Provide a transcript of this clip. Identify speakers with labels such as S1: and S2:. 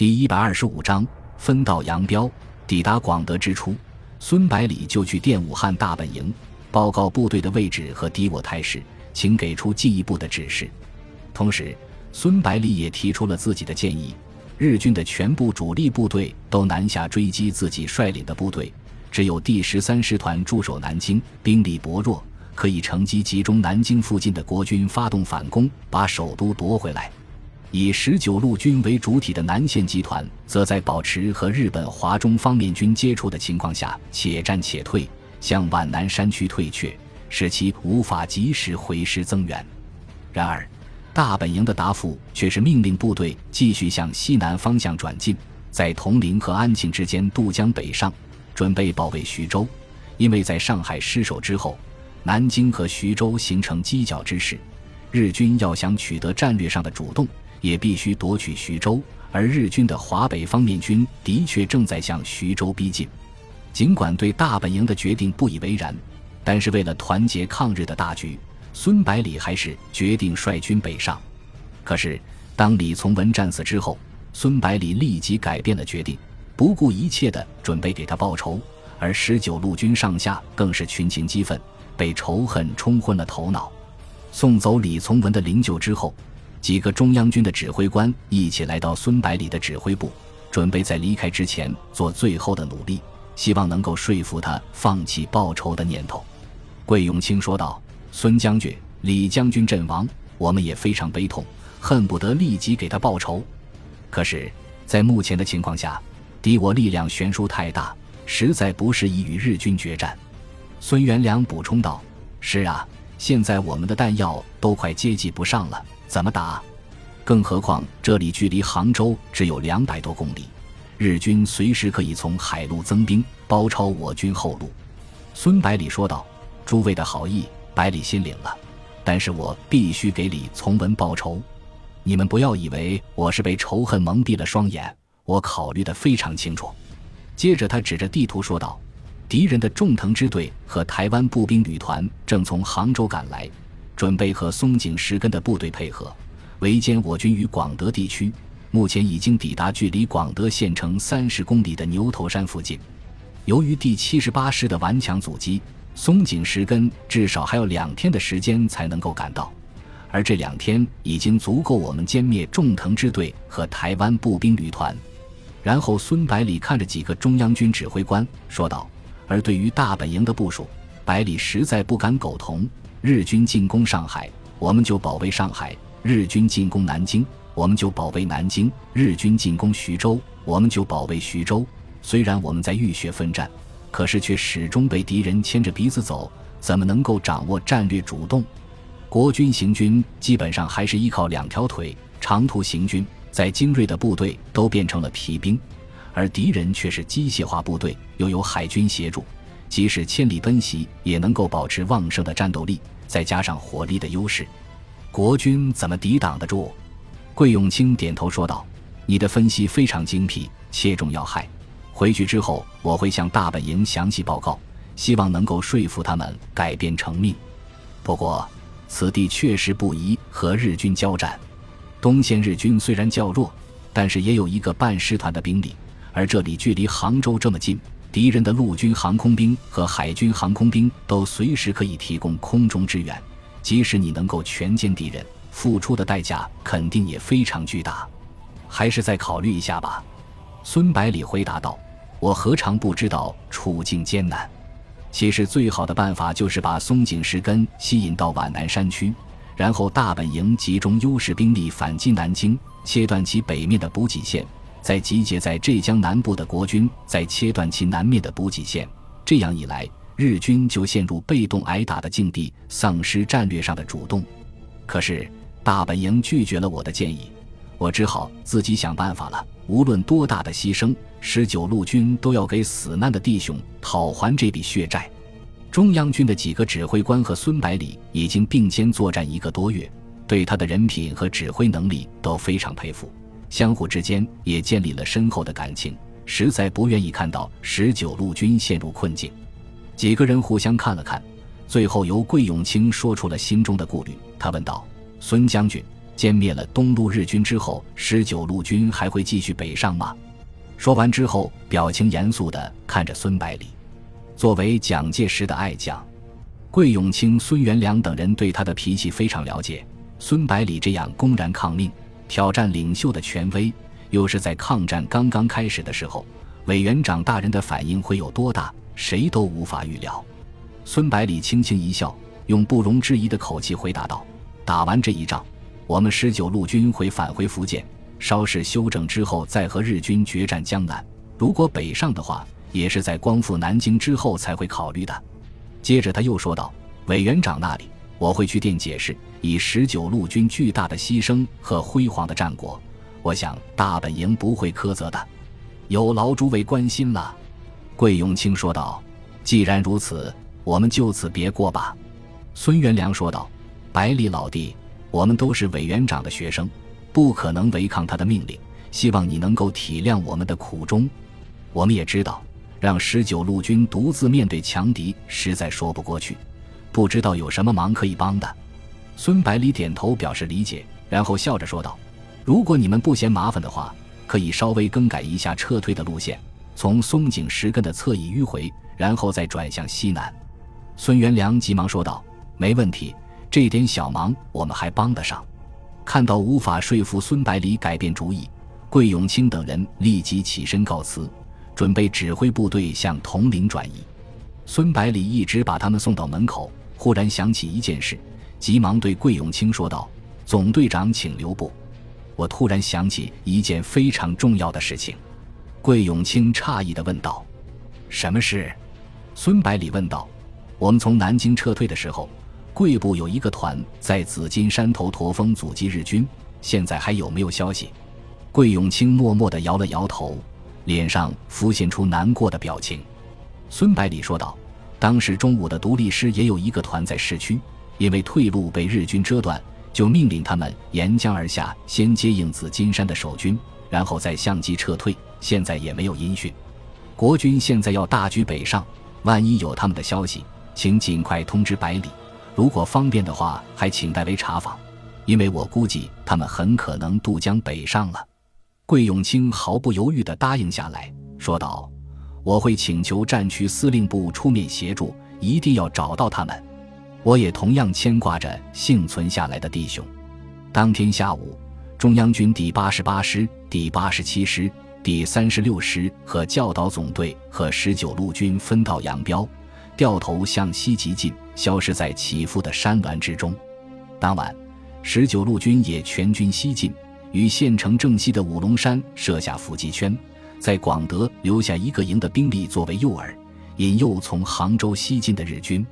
S1: 第一百二十五章分道扬镳。抵达广德之初，孙百里就去电武汉大本营，报告部队的位置和敌我态势，请给出进一步的指示。同时，孙百里也提出了自己的建议：日军的全部主力部队都南下追击自己率领的部队，只有第十三师团驻守南京，兵力薄弱，可以乘机集中南京附近的国军发动反攻，把首都夺回来。以十九路军为主体的南线集团，则在保持和日本华中方面军接触的情况下，且战且退，向皖南山区退却，使其无法及时回师增援。然而，大本营的答复却是命令部队继续向西南方向转进，在铜陵和安庆之间渡江北上，准备保卫徐州。因为在上海失守之后，南京和徐州形成犄角之势，日军要想取得战略上的主动。也必须夺取徐州，而日军的华北方面军的确正在向徐州逼近。尽管对大本营的决定不以为然，但是为了团结抗日的大局，孙百里还是决定率军北上。可是，当李从文战死之后，孙百里立即改变了决定，不顾一切的准备给他报仇。而十九路军上下更是群情激愤，被仇恨冲昏了头脑。送走李从文的灵柩之后。几个中央军的指挥官一起来到孙百里的指挥部，准备在离开之前做最后的努力，希望能够说服他放弃报仇的念头。桂永清说道：“孙将军、李将军阵亡，我们也非常悲痛，恨不得立即给他报仇。可是，在目前的情况下，敌我力量悬殊太大，实在不适宜与日军决战。”孙元良补充道：“是啊，现在我们的弹药都快接济不上了。”怎么打？更何况这里距离杭州只有两百多公里，日军随时可以从海路增兵，包抄我军后路。孙百里说道：“诸位的好意，百里心领了，但是我必须给李从文报仇。你们不要以为我是被仇恨蒙蔽了双眼，我考虑的非常清楚。”接着他指着地图说道：“敌人的重藤支队和台湾步兵旅团正从杭州赶来。”准备和松井石根的部队配合，围歼我军于广德地区。目前已经抵达距离广德县城三十公里的牛头山附近。由于第七十八师的顽强阻击，松井石根至少还有两天的时间才能够赶到，而这两天已经足够我们歼灭重藤支队和台湾步兵旅团。然后，孙百里看着几个中央军指挥官说道：“而对于大本营的部署，百里实在不敢苟同。”日军进攻上海，我们就保卫上海；日军进攻南京，我们就保卫南京；日军进攻徐州，我们就保卫徐州。虽然我们在浴血奋战，可是却始终被敌人牵着鼻子走，怎么能够掌握战略主动？国军行军基本上还是依靠两条腿，长途行军，在精锐的部队都变成了皮兵，而敌人却是机械化部队，又有海军协助。即使千里奔袭，也能够保持旺盛的战斗力，再加上火力的优势，国军怎么抵挡得住？桂永清点头说道：“你的分析非常精辟，切中要害。回去之后，我会向大本营详细报告，希望能够说服他们改变成命。不过，此地确实不宜和日军交战。东线日军虽然较弱，但是也有一个半师团的兵力，而这里距离杭州这么近。”敌人的陆军航空兵和海军航空兵都随时可以提供空中支援，即使你能够全歼敌人，付出的代价肯定也非常巨大。还是再考虑一下吧。”孙百里回答道，“我何尝不知道处境艰难？其实最好的办法就是把松井石根吸引到皖南山区，然后大本营集中优势兵力反击南京，切断其北面的补给线。”再集结在浙江南部的国军，再切断其南面的补给线，这样一来，日军就陷入被动挨打的境地，丧失战略上的主动。可是大本营拒绝了我的建议，我只好自己想办法了。无论多大的牺牲，十九路军都要给死难的弟兄讨还这笔血债。中央军的几个指挥官和孙百里已经并肩作战一个多月，对他的人品和指挥能力都非常佩服。相互之间也建立了深厚的感情，实在不愿意看到十九路军陷入困境。几个人互相看了看，最后由桂永清说出了心中的顾虑。他问道：“孙将军，歼灭了东路日军之后，十九路军还会继续北上吗？说完之后，表情严肃地看着孙百里。作为蒋介石的爱将，桂永清、孙元良等人对他的脾气非常了解。孙百里这样公然抗命、挑战领袖的权威，又是在抗战刚刚开始的时候，委员长大人的反应会有多大，谁都无法预料。孙百里轻轻一笑，用不容置疑的口气回答道：“打完这一仗，我们十九路军会返回福建，稍事休整之后，再和日军决战江南。如果北上的话。”也是在光复南京之后才会考虑的。接着他又说道：“委员长那里，我会去电解释。以十九路军巨大的牺牲和辉煌的战果，我想大本营不会苛责的。有劳诸位关心了。”桂永清说道：“既然如此，我们就此别过吧。”孙元良说道：“百里老弟，我们都是委员长的学生，不可能违抗他的命令。希望你能够体谅我们的苦衷。我们也知道。”让十九路军独自面对强敌，实在说不过去。不知道有什么忙可以帮的。孙百里点头表示理解，然后笑着说道：“如果你们不嫌麻烦的话，可以稍微更改一下撤退的路线，从松井石根的侧翼迂回，然后再转向西南。”孙元良急忙说道：“没问题，这点小忙我们还帮得上。”看到无法说服孙百里改变主意，桂永清等人立即起身告辞。准备指挥部队向铜陵转移，孙百里一直把他们送到门口，忽然想起一件事，急忙对桂永清说道：“总队长，请留步。我突然想起一件非常重要的事情。”桂永清诧异地问道：“什么事？”孙百里问道：“我们从南京撤退的时候，贵部有一个团在紫金山头驼峰阻击日军，现在还有没有消息？”桂永清默默地摇了摇头。脸上浮现出难过的表情，孙百里说道：“当时中午的独立师也有一个团在市区，因为退路被日军遮断，就命令他们沿江而下，先接应紫金山的守军，然后再相机撤退。现在也没有音讯。国军现在要大举北上，万一有他们的消息，请尽快通知百里。如果方便的话，还请代为查访，因为我估计他们很可能渡江北上了。”桂永清毫不犹豫地答应下来，说道：“我会请求战区司令部出面协助，一定要找到他们。我也同样牵挂着幸存下来的弟兄。”当天下午，中央军第八十八师、第八十七师、第三十六师和教导总队和十九路军分道扬镳，掉头向西急进，消失在起伏的山峦之中。当晚，十九路军也全军西进。于县城正西的五龙山设下伏击圈，在广德留下一个营的兵力作为诱饵，引诱从杭州西进的日军。